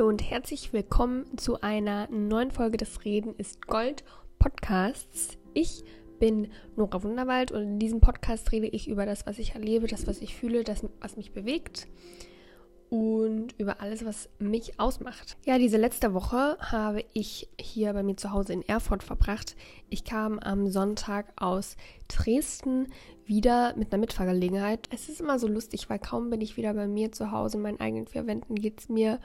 Hallo und herzlich willkommen zu einer neuen Folge des Reden ist Gold Podcasts. Ich bin Nora Wunderwald und in diesem Podcast rede ich über das, was ich erlebe, das, was ich fühle, das, was mich bewegt und über alles, was mich ausmacht. Ja, diese letzte Woche habe ich hier bei mir zu Hause in Erfurt verbracht. Ich kam am Sonntag aus Dresden wieder mit einer Mitfahrgelegenheit. Es ist immer so lustig, weil kaum bin ich wieder bei mir zu Hause in meinen eigenen vier Wänden, geht es mir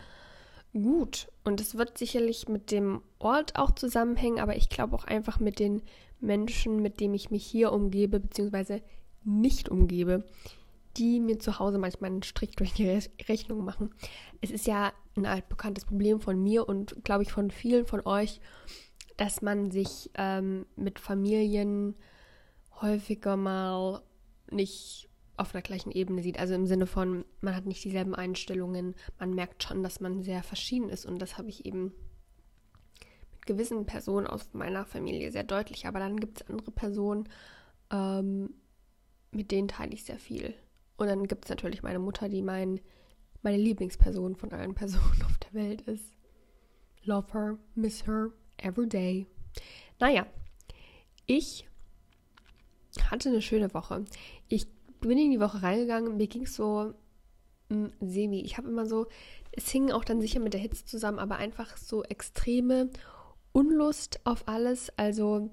gut. Und es wird sicherlich mit dem Ort auch zusammenhängen, aber ich glaube auch einfach mit den Menschen, mit denen ich mich hier umgebe, beziehungsweise nicht umgebe die mir zu Hause manchmal einen Strich durch die Rechnung machen. Es ist ja ein altbekanntes Problem von mir und glaube ich von vielen von euch, dass man sich ähm, mit Familien häufiger mal nicht auf der gleichen Ebene sieht. Also im Sinne von, man hat nicht dieselben Einstellungen, man merkt schon, dass man sehr verschieden ist und das habe ich eben mit gewissen Personen aus meiner Familie sehr deutlich. Aber dann gibt es andere Personen, ähm, mit denen teile ich sehr viel. Und dann gibt es natürlich meine Mutter, die mein, meine Lieblingsperson von allen Personen auf der Welt ist. Love her, miss her, every day. Naja, ich hatte eine schöne Woche. Ich bin in die Woche reingegangen, mir ging es so mh, hm, semi. Ich habe immer so, es hing auch dann sicher mit der Hitze zusammen, aber einfach so extreme Unlust auf alles. Also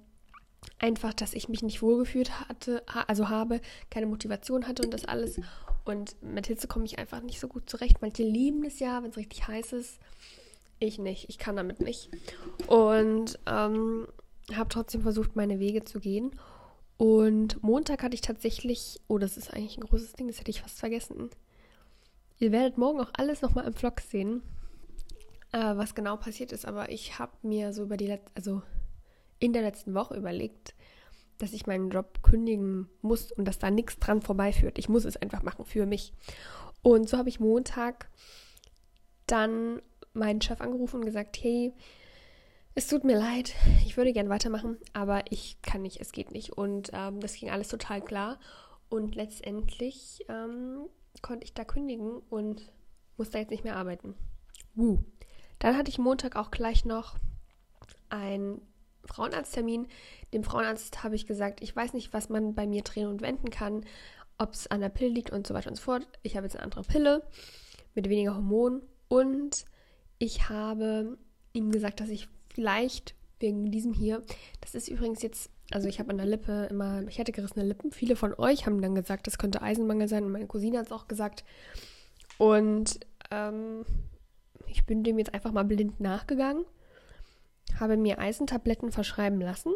einfach, dass ich mich nicht wohlgefühlt hatte, also habe, keine Motivation hatte und das alles. Und mit Hitze komme ich einfach nicht so gut zurecht. Manche lieben es ja, wenn es richtig heiß ist. Ich nicht. Ich kann damit nicht. Und ähm, habe trotzdem versucht, meine Wege zu gehen. Und Montag hatte ich tatsächlich, oh, das ist eigentlich ein großes Ding, das hätte ich fast vergessen. Ihr werdet morgen auch alles nochmal im Vlog sehen, äh, was genau passiert ist. Aber ich habe mir so über die letzte, also in der letzten Woche überlegt, dass ich meinen Job kündigen muss und dass da nichts dran vorbeiführt. Ich muss es einfach machen für mich. Und so habe ich Montag dann meinen Chef angerufen und gesagt, hey, es tut mir leid, ich würde gern weitermachen, aber ich kann nicht, es geht nicht. Und ähm, das ging alles total klar. Und letztendlich ähm, konnte ich da kündigen und musste jetzt nicht mehr arbeiten. Uh. Dann hatte ich Montag auch gleich noch ein Frauenarzttermin. Dem Frauenarzt habe ich gesagt, ich weiß nicht, was man bei mir drehen und wenden kann, ob es an der Pille liegt und so weiter und so fort. Ich habe jetzt eine andere Pille mit weniger Hormonen und ich habe ihm gesagt, dass ich vielleicht wegen diesem hier, das ist übrigens jetzt, also ich habe an der Lippe immer, ich hatte gerissene Lippen. Viele von euch haben dann gesagt, das könnte Eisenmangel sein und meine Cousine hat es auch gesagt. Und ähm, ich bin dem jetzt einfach mal blind nachgegangen habe mir Eisentabletten verschreiben lassen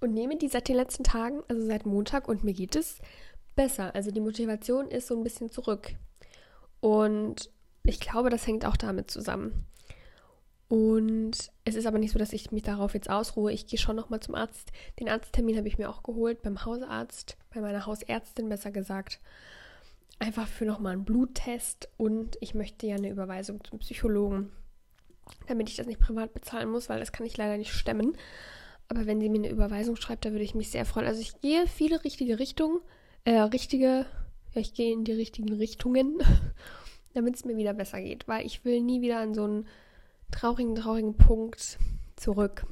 und nehme die seit den letzten Tagen, also seit Montag, und mir geht es besser. Also die Motivation ist so ein bisschen zurück. Und ich glaube, das hängt auch damit zusammen. Und es ist aber nicht so, dass ich mich darauf jetzt ausruhe. Ich gehe schon nochmal zum Arzt. Den Arzttermin habe ich mir auch geholt, beim Hausarzt, bei meiner Hausärztin besser gesagt. Einfach für nochmal einen Bluttest und ich möchte ja eine Überweisung zum Psychologen damit ich das nicht privat bezahlen muss, weil das kann ich leider nicht stemmen. Aber wenn sie mir eine Überweisung schreibt, da würde ich mich sehr freuen. Also ich gehe viele richtige Richtungen, äh, richtige, ja, ich gehe in die richtigen Richtungen, damit es mir wieder besser geht, weil ich will nie wieder an so einen traurigen, traurigen Punkt zurück.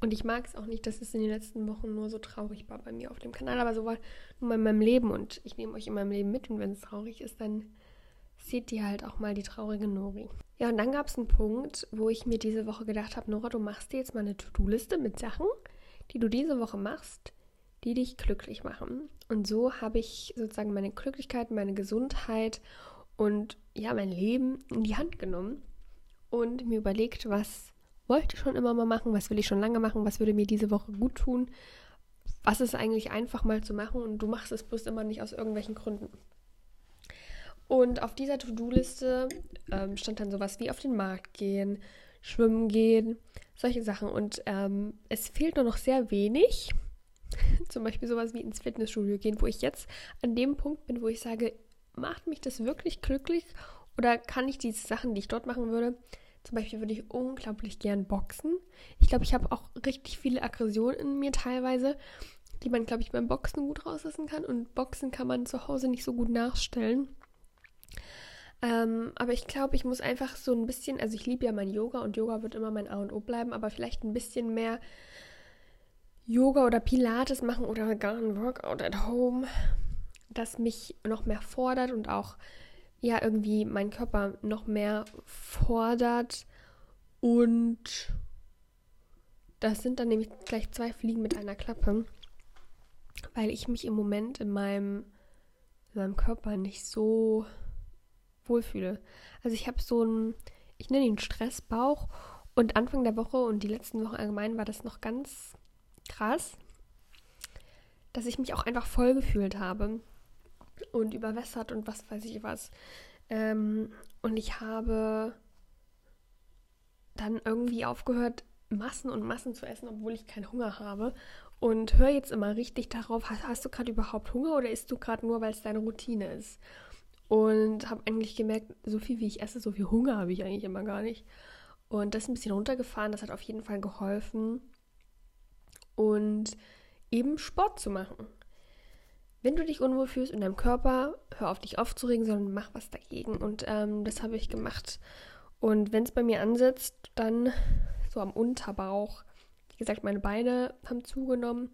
Und ich mag es auch nicht, dass es in den letzten Wochen nur so traurig war bei mir auf dem Kanal, aber so war nur in meinem Leben und ich nehme euch in meinem Leben mit und wenn es traurig ist, dann seht ihr halt auch mal die traurige Nori. Ja, und dann gab es einen Punkt, wo ich mir diese Woche gedacht habe, Nora, du machst dir jetzt mal eine To-Do-Liste mit Sachen, die du diese Woche machst, die dich glücklich machen. Und so habe ich sozusagen meine Glücklichkeit, meine Gesundheit und ja, mein Leben in die Hand genommen und mir überlegt, was wollte ich schon immer mal machen, was will ich schon lange machen, was würde mir diese Woche gut tun, was ist eigentlich einfach mal zu machen und du machst es bloß immer nicht aus irgendwelchen Gründen. Und auf dieser To-Do-Liste ähm, stand dann sowas wie auf den Markt gehen, schwimmen gehen, solche Sachen. Und ähm, es fehlt nur noch sehr wenig. Zum Beispiel sowas wie ins Fitnessstudio gehen, wo ich jetzt an dem Punkt bin, wo ich sage, macht mich das wirklich glücklich? Oder kann ich diese Sachen, die ich dort machen würde, zum Beispiel würde ich unglaublich gern boxen. Ich glaube, ich habe auch richtig viele Aggressionen in mir teilweise, die man, glaube ich, beim Boxen gut rauslassen kann. Und Boxen kann man zu Hause nicht so gut nachstellen. Ähm, aber ich glaube, ich muss einfach so ein bisschen, also ich liebe ja mein Yoga und Yoga wird immer mein A und O bleiben, aber vielleicht ein bisschen mehr Yoga oder Pilates machen oder gar ein Workout at home, das mich noch mehr fordert und auch ja irgendwie meinen Körper noch mehr fordert. Und das sind dann nämlich gleich zwei Fliegen mit einer Klappe, weil ich mich im Moment in meinem, in meinem Körper nicht so wohlfühle. Also ich habe so einen, ich nenne ihn Stressbauch. Und Anfang der Woche und die letzten Wochen allgemein war das noch ganz krass, dass ich mich auch einfach voll gefühlt habe und überwässert und was weiß ich was. Ähm, und ich habe dann irgendwie aufgehört, Massen und Massen zu essen, obwohl ich keinen Hunger habe. Und hör jetzt immer richtig darauf, hast, hast du gerade überhaupt Hunger oder isst du gerade nur, weil es deine Routine ist? Und habe eigentlich gemerkt, so viel wie ich esse, so viel Hunger habe ich eigentlich immer gar nicht. Und das ein bisschen runtergefahren, das hat auf jeden Fall geholfen. Und eben Sport zu machen. Wenn du dich unwohl fühlst in deinem Körper, hör auf dich aufzuregen, sondern mach was dagegen. Und ähm, das habe ich gemacht. Und wenn es bei mir ansetzt, dann so am Unterbauch. Wie gesagt, meine Beine haben zugenommen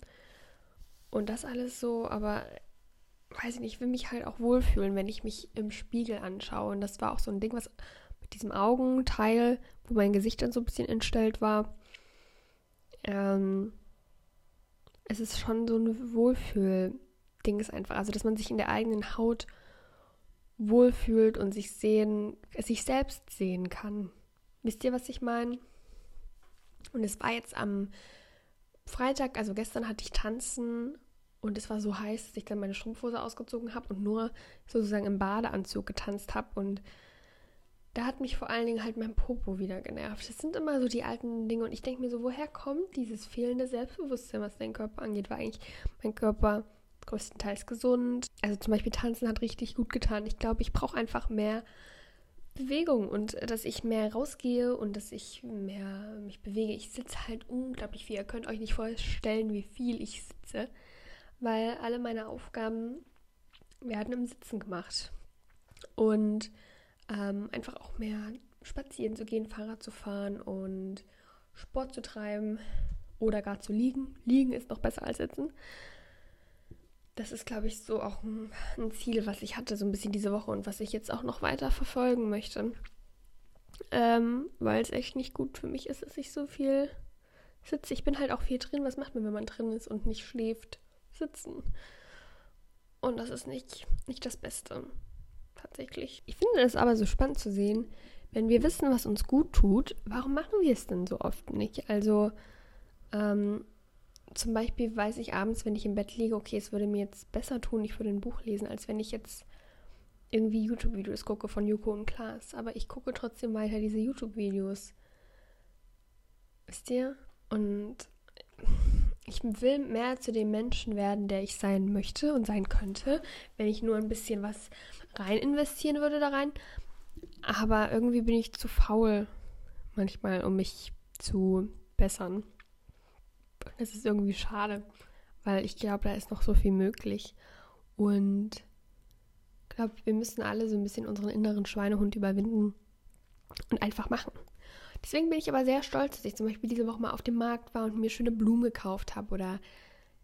und das alles so, aber weiß ich nicht, ich will mich halt auch wohlfühlen, wenn ich mich im Spiegel anschaue. Und das war auch so ein Ding, was mit diesem Augenteil, wo mein Gesicht dann so ein bisschen entstellt war. Ähm, es ist schon so ein Wohlfühl-Ding ist einfach. Also, dass man sich in der eigenen Haut wohlfühlt und sich sehen, sich selbst sehen kann. Wisst ihr, was ich meine? Und es war jetzt am Freitag, also gestern hatte ich Tanzen und es war so heiß, dass ich dann meine Strumpfhose ausgezogen habe und nur sozusagen im Badeanzug getanzt habe. Und da hat mich vor allen Dingen halt mein Popo wieder genervt. Das sind immer so die alten Dinge und ich denke mir so, woher kommt dieses fehlende Selbstbewusstsein, was dein Körper angeht? War eigentlich mein Körper größtenteils gesund. Also zum Beispiel Tanzen hat richtig gut getan. Ich glaube, ich brauche einfach mehr Bewegung und äh, dass ich mehr rausgehe und dass ich mehr mich bewege. Ich sitze halt unglaublich viel. Ihr könnt euch nicht vorstellen, wie viel ich sitze, weil alle meine Aufgaben werden im Sitzen gemacht. Und ähm, einfach auch mehr spazieren zu gehen, Fahrrad zu fahren und Sport zu treiben oder gar zu liegen. Liegen ist noch besser als sitzen das ist, glaube ich, so auch ein, ein, Ziel, was ich hatte, so ein bisschen diese Woche und was ich jetzt auch noch weiter verfolgen möchte. Ähm, weil es echt nicht gut für mich ist, dass ich so viel sitze. Ich bin halt auch viel drin. Was macht man, wenn man drin ist und nicht schläft? Sitzen. Und das ist nicht, nicht das Beste. Tatsächlich. Ich finde es aber so spannend zu sehen, wenn wir wissen, was uns gut tut, warum machen wir es denn so oft nicht? Also, ähm, zum Beispiel weiß ich abends, wenn ich im Bett liege, okay, es würde mir jetzt besser tun, ich würde ein Buch lesen, als wenn ich jetzt irgendwie YouTube-Videos gucke von Yuko und Klaas. Aber ich gucke trotzdem weiter diese YouTube-Videos. Wisst ihr? Und ich will mehr zu dem Menschen werden, der ich sein möchte und sein könnte, wenn ich nur ein bisschen was rein investieren würde da rein. Aber irgendwie bin ich zu faul manchmal, um mich zu bessern. Das ist irgendwie schade, weil ich glaube, da ist noch so viel möglich. Und ich glaube, wir müssen alle so ein bisschen unseren inneren Schweinehund überwinden und einfach machen. Deswegen bin ich aber sehr stolz, dass ich zum Beispiel diese Woche mal auf dem Markt war und mir schöne Blumen gekauft habe oder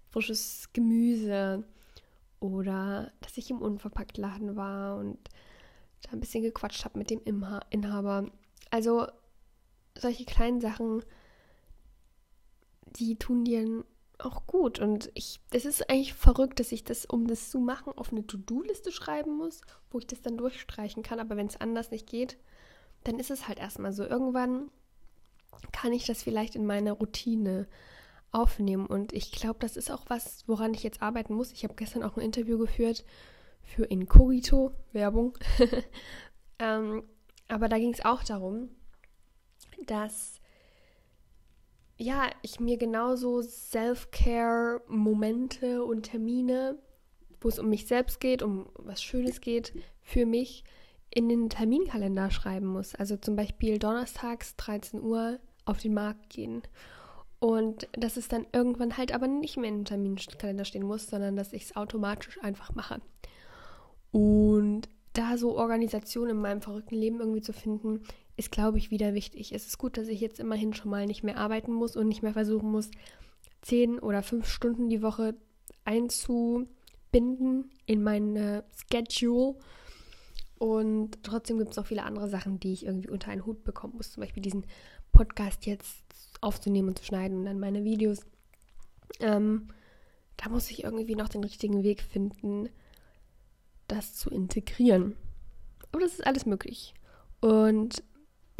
frisches Gemüse oder dass ich im Unverpacktladen war und da ein bisschen gequatscht habe mit dem Inhaber. Also solche kleinen Sachen die tun dir auch gut. Und ich, es ist eigentlich verrückt, dass ich das, um das zu machen, auf eine To-Do-Liste schreiben muss, wo ich das dann durchstreichen kann. Aber wenn es anders nicht geht, dann ist es halt erstmal so. Irgendwann kann ich das vielleicht in meine Routine aufnehmen. Und ich glaube, das ist auch was, woran ich jetzt arbeiten muss. Ich habe gestern auch ein Interview geführt für Incognito, Werbung. ähm, aber da ging es auch darum, dass ja, ich mir genauso Self-Care-Momente und Termine, wo es um mich selbst geht, um was Schönes geht, für mich in den Terminkalender schreiben muss. Also zum Beispiel donnerstags 13 Uhr auf den Markt gehen. Und dass es dann irgendwann halt aber nicht mehr in den Terminkalender stehen muss, sondern dass ich es automatisch einfach mache. Und da so Organisation in meinem verrückten Leben irgendwie zu finden, ist, glaube ich, wieder wichtig. Es ist gut, dass ich jetzt immerhin schon mal nicht mehr arbeiten muss und nicht mehr versuchen muss, zehn oder fünf Stunden die Woche einzubinden in mein Schedule. Und trotzdem gibt es auch viele andere Sachen, die ich irgendwie unter einen Hut bekommen muss. Zum Beispiel diesen Podcast jetzt aufzunehmen und zu schneiden und dann meine Videos. Ähm, da muss ich irgendwie noch den richtigen Weg finden, das zu integrieren. Aber das ist alles möglich. Und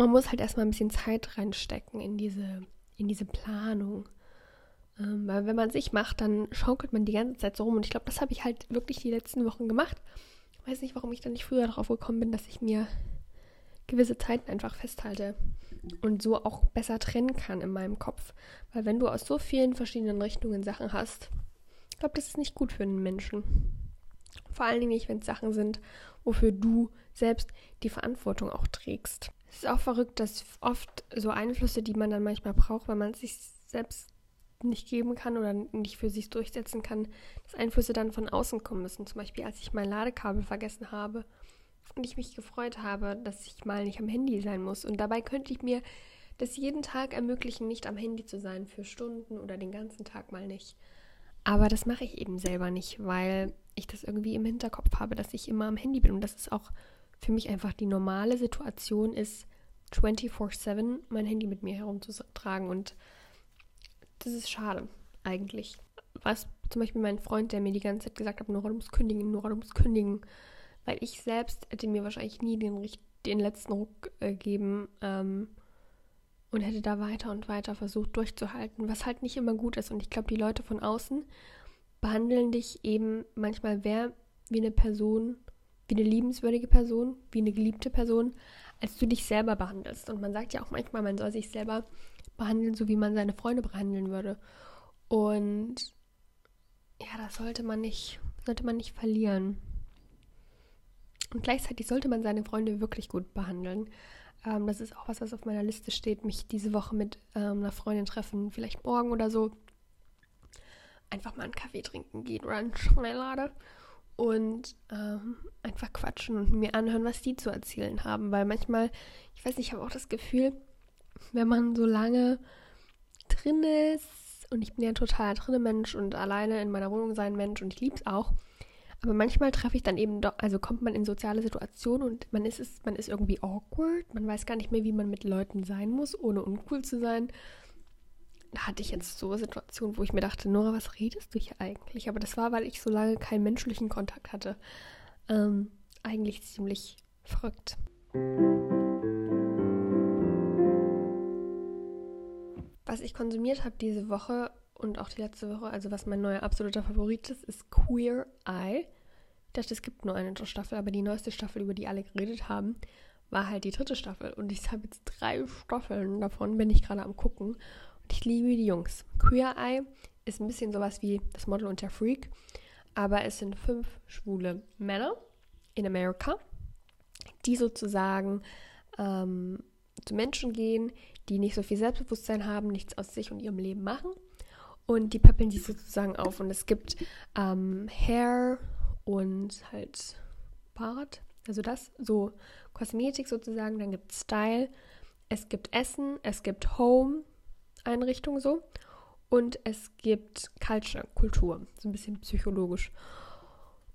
man muss halt erstmal ein bisschen Zeit reinstecken in diese, in diese Planung. Ähm, weil wenn man sich macht, dann schaukelt man die ganze Zeit so rum. Und ich glaube, das habe ich halt wirklich die letzten Wochen gemacht. Ich weiß nicht, warum ich da nicht früher darauf gekommen bin, dass ich mir gewisse Zeiten einfach festhalte und so auch besser trennen kann in meinem Kopf. Weil wenn du aus so vielen verschiedenen Richtungen Sachen hast, ich glaube, das ist nicht gut für einen Menschen. Vor allen Dingen nicht, wenn es Sachen sind, wofür du selbst die Verantwortung auch trägst. Es ist auch verrückt, dass oft so Einflüsse, die man dann manchmal braucht, weil man es sich selbst nicht geben kann oder nicht für sich durchsetzen kann, dass Einflüsse dann von außen kommen müssen. Zum Beispiel, als ich mein Ladekabel vergessen habe und ich mich gefreut habe, dass ich mal nicht am Handy sein muss. Und dabei könnte ich mir das jeden Tag ermöglichen, nicht am Handy zu sein für Stunden oder den ganzen Tag mal nicht. Aber das mache ich eben selber nicht, weil ich das irgendwie im Hinterkopf habe, dass ich immer am Handy bin. Und das ist auch für mich einfach die normale Situation ist, 24-7 mein Handy mit mir herumzutragen. Und das ist schade, eigentlich. Was zum Beispiel mein Freund, der mir die ganze Zeit gesagt hat, du musst kündigen, du musst kündigen. Weil ich selbst hätte mir wahrscheinlich nie den, den letzten Ruck äh, ähm, und hätte da weiter und weiter versucht durchzuhalten, was halt nicht immer gut ist. Und ich glaube, die Leute von außen behandeln dich eben manchmal mehr wie eine Person, wie eine liebenswürdige Person, wie eine geliebte Person, als du dich selber behandelst. Und man sagt ja auch manchmal, man soll sich selber behandeln, so wie man seine Freunde behandeln würde. Und ja, das sollte man nicht, sollte man nicht verlieren. Und gleichzeitig sollte man seine Freunde wirklich gut behandeln. Ähm, das ist auch was, was auf meiner Liste steht, mich diese Woche mit ähm, einer Freundin treffen, vielleicht morgen oder so. Einfach mal einen Kaffee trinken gehen oder einen Schnelllader und ähm, einfach quatschen und mir anhören, was die zu erzählen haben. Weil manchmal, ich weiß nicht, ich habe auch das Gefühl, wenn man so lange drin ist, und ich bin ja ein total drinne Mensch und alleine in meiner Wohnung sein Mensch und ich liebe es auch, aber manchmal treffe ich dann eben doch, also kommt man in soziale Situationen und man ist es, man ist irgendwie awkward, man weiß gar nicht mehr, wie man mit Leuten sein muss, ohne uncool zu sein. Da hatte ich jetzt so Situationen, wo ich mir dachte, Nora, was redest du hier eigentlich? Aber das war, weil ich so lange keinen menschlichen Kontakt hatte. Ähm, eigentlich ziemlich verrückt. Was ich konsumiert habe diese Woche und auch die letzte Woche, also was mein neuer absoluter Favorit ist, ist Queer Eye. Ich dachte, es gibt nur eine Staffel, aber die neueste Staffel, über die alle geredet haben, war halt die dritte Staffel. Und ich habe jetzt drei Staffeln davon, bin ich gerade am gucken. Ich liebe die Jungs. Queer Eye ist ein bisschen sowas wie das Model und der Freak. Aber es sind fünf schwule Männer in Amerika, die sozusagen ähm, zu Menschen gehen, die nicht so viel Selbstbewusstsein haben, nichts aus sich und ihrem Leben machen und die peppeln die sozusagen auf. Und es gibt ähm, Hair und halt Bart, also das, so Kosmetik sozusagen. Dann gibt es Style, es gibt Essen, es gibt Home-Einrichtung so. Und es gibt Culture, Kultur, so ein bisschen psychologisch.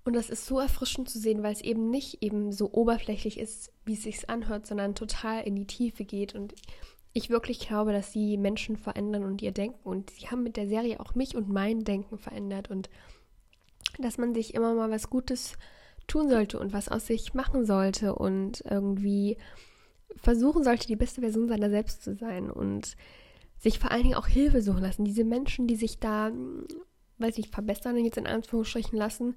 Und das ist so erfrischend zu sehen, weil es eben nicht eben so oberflächlich ist, wie es sich anhört, sondern total in die Tiefe geht. Und ich wirklich glaube, dass sie Menschen verändern und ihr Denken. Und sie haben mit der Serie auch mich und mein Denken verändert. Und dass man sich immer mal was Gutes tun sollte und was aus sich machen sollte und irgendwie versuchen sollte, die beste Version seiner selbst zu sein und sich vor allen Dingen auch Hilfe suchen lassen. Diese Menschen, die sich da, weiß ich, verbessern jetzt in Anführungsstrichen lassen,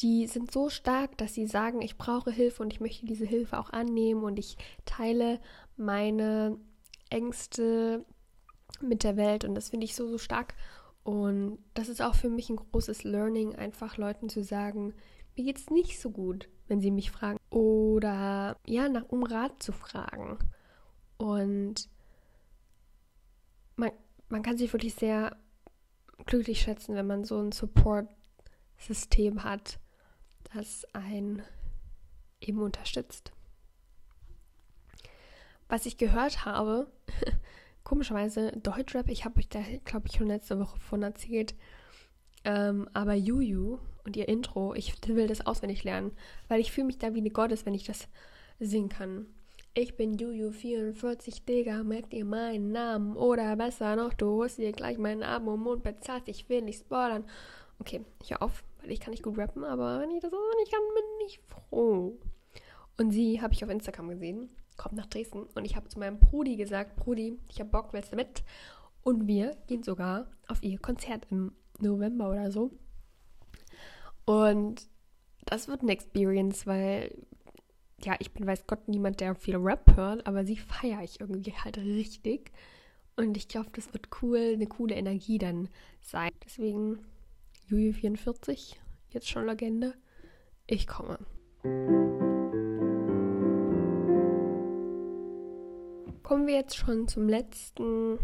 die sind so stark, dass sie sagen, ich brauche Hilfe und ich möchte diese Hilfe auch annehmen und ich teile meine Ängste mit der Welt und das finde ich so, so stark. Und das ist auch für mich ein großes Learning, einfach Leuten zu sagen, mir geht es nicht so gut, wenn sie mich fragen. Oder ja, nach um Rat zu fragen. Und man, man kann sich wirklich sehr glücklich schätzen, wenn man so ein Support-System hat, das ein eben unterstützt. Was ich gehört habe, komischerweise Deutschrap, ich habe euch da, glaube ich, schon letzte Woche von erzählt, ähm, aber Juju und ihr Intro, ich will das auswendig lernen, weil ich fühle mich da wie eine Gottes, wenn ich das singen kann. Ich bin Juju44, Digga, merkt ihr meinen Namen? Oder besser noch, du holst dir gleich meinen Abo und bezahlst, ich will nicht spoilern. Okay, ich hör auf, weil ich kann nicht gut rappen, aber wenn ich das auch nicht kann, bin ich froh. Und sie habe ich auf Instagram gesehen, kommt nach Dresden und ich habe zu meinem Brudi gesagt, Brudi, ich habe Bock, willst du mit? Und wir gehen sogar auf ihr Konzert im November oder so. Und das wird eine Experience, weil, ja, ich bin, weiß Gott, niemand, der viel Rap hört, aber sie feiere ich irgendwie halt richtig. Und ich glaube, das wird cool, eine coole Energie dann sein. Deswegen, Juju 44, jetzt schon Legende. Ich komme. Kommen wir jetzt schon zum letzten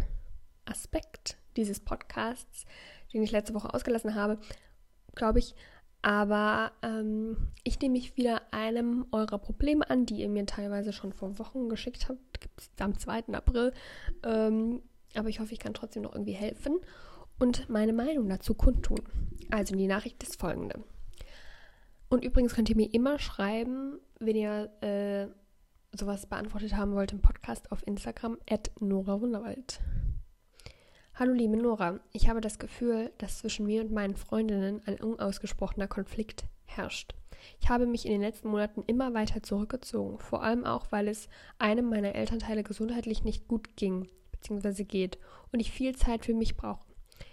Aspekt dieses Podcasts, den ich letzte Woche ausgelassen habe, glaube ich. Aber ähm, ich nehme mich wieder einem eurer Probleme an, die ihr mir teilweise schon vor Wochen geschickt habt. Gibt es am 2. April. Ähm, aber ich hoffe, ich kann trotzdem noch irgendwie helfen und meine Meinung dazu kundtun. Also die Nachricht ist folgende. Und übrigens könnt ihr mir immer schreiben, wenn ihr äh, sowas beantwortet haben wollt im Podcast auf Instagram, at Nora Wunderwald. Hallo liebe Nora, ich habe das Gefühl, dass zwischen mir und meinen Freundinnen ein unausgesprochener Konflikt herrscht. Ich habe mich in den letzten Monaten immer weiter zurückgezogen, vor allem auch, weil es einem meiner Elternteile gesundheitlich nicht gut ging bzw. geht und ich viel Zeit für mich brauche.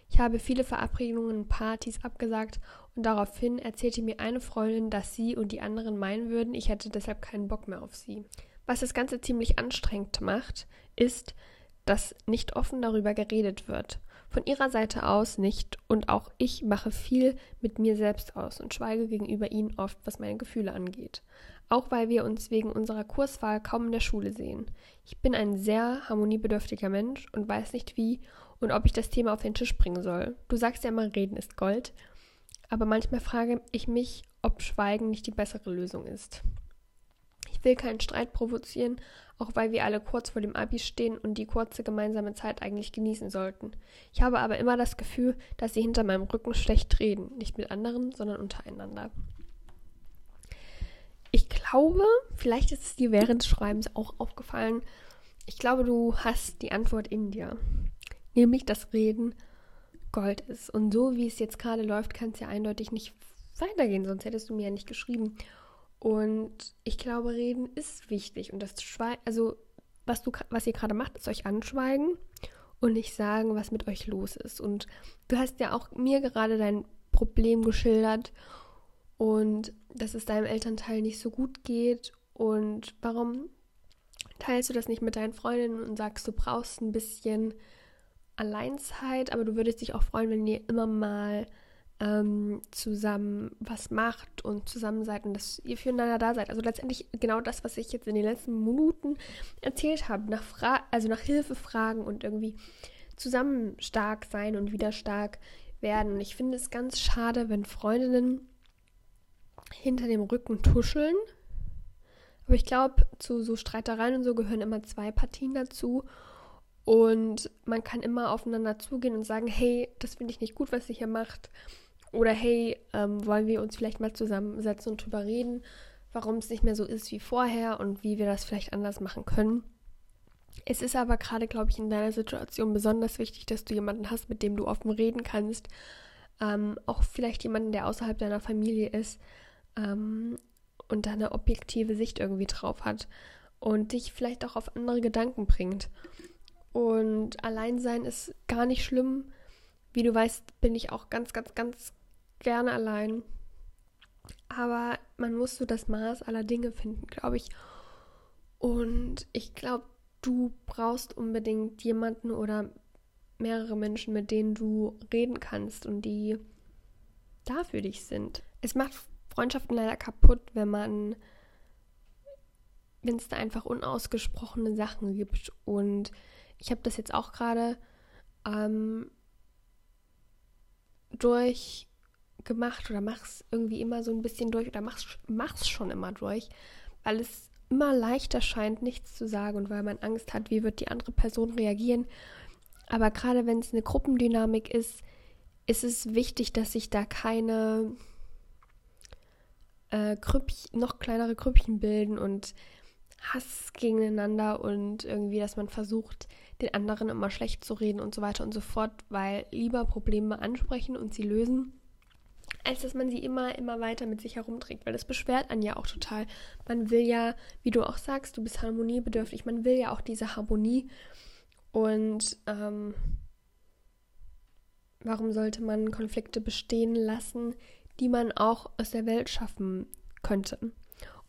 Ich habe viele Verabredungen und Partys abgesagt und daraufhin erzählte mir eine Freundin, dass sie und die anderen meinen würden, ich hätte deshalb keinen Bock mehr auf sie. Was das Ganze ziemlich anstrengend macht, ist, dass nicht offen darüber geredet wird. Von ihrer Seite aus nicht und auch ich mache viel mit mir selbst aus und schweige gegenüber ihnen oft, was meine Gefühle angeht. Auch weil wir uns wegen unserer Kurswahl kaum in der Schule sehen. Ich bin ein sehr harmoniebedürftiger Mensch und weiß nicht wie und ob ich das Thema auf den Tisch bringen soll. Du sagst ja immer, reden ist Gold, aber manchmal frage ich mich, ob Schweigen nicht die bessere Lösung ist. Ich will keinen Streit provozieren, auch weil wir alle kurz vor dem Abi stehen und die kurze gemeinsame Zeit eigentlich genießen sollten. Ich habe aber immer das Gefühl, dass sie hinter meinem Rücken schlecht reden, nicht mit anderen, sondern untereinander. Ich glaube, vielleicht ist es dir während des Schreibens auch aufgefallen, ich glaube, du hast die Antwort in dir. Nämlich, dass Reden Gold ist. Und so wie es jetzt gerade läuft, kann es ja eindeutig nicht weitergehen, sonst hättest du mir ja nicht geschrieben. Und ich glaube, reden ist wichtig. Und das Schweigen, also was, du, was ihr gerade macht, ist euch anschweigen und nicht sagen, was mit euch los ist. Und du hast ja auch mir gerade dein Problem geschildert und dass es deinem Elternteil nicht so gut geht. Und warum teilst du das nicht mit deinen Freundinnen und sagst, du brauchst ein bisschen Alleinzeit, aber du würdest dich auch freuen, wenn ihr immer mal ähm, zusammen was macht und zusammen seid und dass ihr füreinander da seid. Also letztendlich genau das, was ich jetzt in den letzten Minuten erzählt habe. Nach Fra also nach Hilfe fragen und irgendwie zusammen stark sein und wieder stark werden. Und ich finde es ganz schade, wenn Freundinnen hinter dem Rücken tuscheln. Aber ich glaube, zu so Streitereien und so gehören immer zwei Partien dazu. Und man kann immer aufeinander zugehen und sagen, hey, das finde ich nicht gut, was ihr hier macht. Oder hey, ähm, wollen wir uns vielleicht mal zusammensetzen und drüber reden, warum es nicht mehr so ist wie vorher und wie wir das vielleicht anders machen können. Es ist aber gerade, glaube ich, in deiner Situation besonders wichtig, dass du jemanden hast, mit dem du offen reden kannst. Ähm, auch vielleicht jemanden, der außerhalb deiner Familie ist ähm, und da eine objektive Sicht irgendwie drauf hat und dich vielleicht auch auf andere Gedanken bringt. Und Alleinsein ist gar nicht schlimm. Wie du weißt, bin ich auch ganz, ganz, ganz gerne allein. Aber man muss so das Maß aller Dinge finden, glaube ich. Und ich glaube, du brauchst unbedingt jemanden oder mehrere Menschen, mit denen du reden kannst und die da für dich sind. Es macht Freundschaften leider kaputt, wenn man, wenn es da einfach unausgesprochene Sachen gibt. Und ich habe das jetzt auch gerade ähm, durch gemacht oder mach's irgendwie immer so ein bisschen durch oder mach's, mach's schon immer durch, weil es immer leichter scheint, nichts zu sagen und weil man Angst hat, wie wird die andere Person reagieren. Aber gerade wenn es eine Gruppendynamik ist, ist es wichtig, dass sich da keine äh, Grüppchen, noch kleinere Grüppchen bilden und Hass gegeneinander und irgendwie, dass man versucht, den anderen immer schlecht zu reden und so weiter und so fort, weil lieber Probleme ansprechen und sie lösen, als dass man sie immer, immer weiter mit sich herumträgt, weil das beschwert einen ja auch total. Man will ja, wie du auch sagst, du bist harmoniebedürftig, man will ja auch diese Harmonie und ähm, warum sollte man Konflikte bestehen lassen, die man auch aus der Welt schaffen könnte?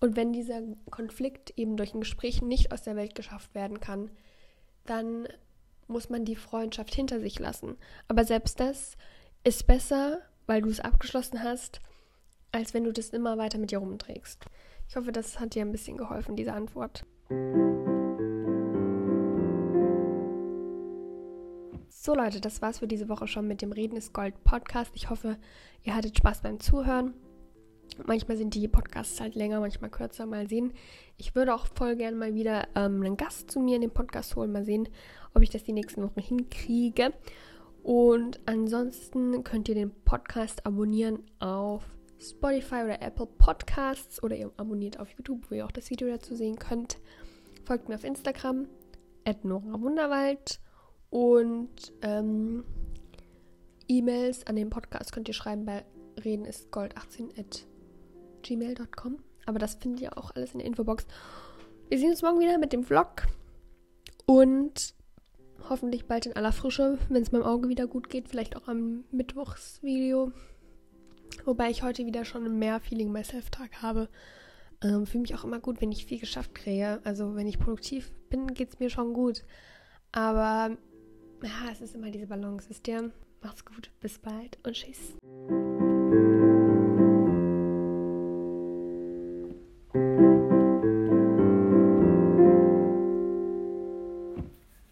Und wenn dieser Konflikt eben durch ein Gespräch nicht aus der Welt geschafft werden kann, dann muss man die Freundschaft hinter sich lassen. Aber selbst das ist besser, weil du es abgeschlossen hast, als wenn du das immer weiter mit dir rumträgst. Ich hoffe, das hat dir ein bisschen geholfen, diese Antwort. So Leute, das war's für diese Woche schon mit dem Reden ist Gold Podcast. Ich hoffe, ihr hattet Spaß beim Zuhören. Manchmal sind die Podcasts halt länger, manchmal kürzer. Mal sehen. Ich würde auch voll gerne mal wieder ähm, einen Gast zu mir in den Podcast holen. Mal sehen, ob ich das die nächsten Wochen hinkriege. Und ansonsten könnt ihr den Podcast abonnieren auf Spotify oder Apple Podcasts oder ihr abonniert auf YouTube, wo ihr auch das Video dazu sehen könnt. Folgt mir auf Instagram, Wunderwald und ähm, E-Mails an den Podcast könnt ihr schreiben bei redenistgold18 at gmail.com. Aber das findet ihr auch alles in der Infobox. Wir sehen uns morgen wieder mit dem Vlog. Und hoffentlich bald in aller Frische, wenn es meinem Auge wieder gut geht. Vielleicht auch am Mittwochsvideo. Wobei ich heute wieder schon mehr Feeling Myself-Tag habe. Ähm, Fühle mich auch immer gut, wenn ich viel geschafft kriege. Also wenn ich produktiv bin, geht es mir schon gut. Aber ja, es ist immer diese Balance, wisst ihr? Macht's gut, bis bald und tschüss.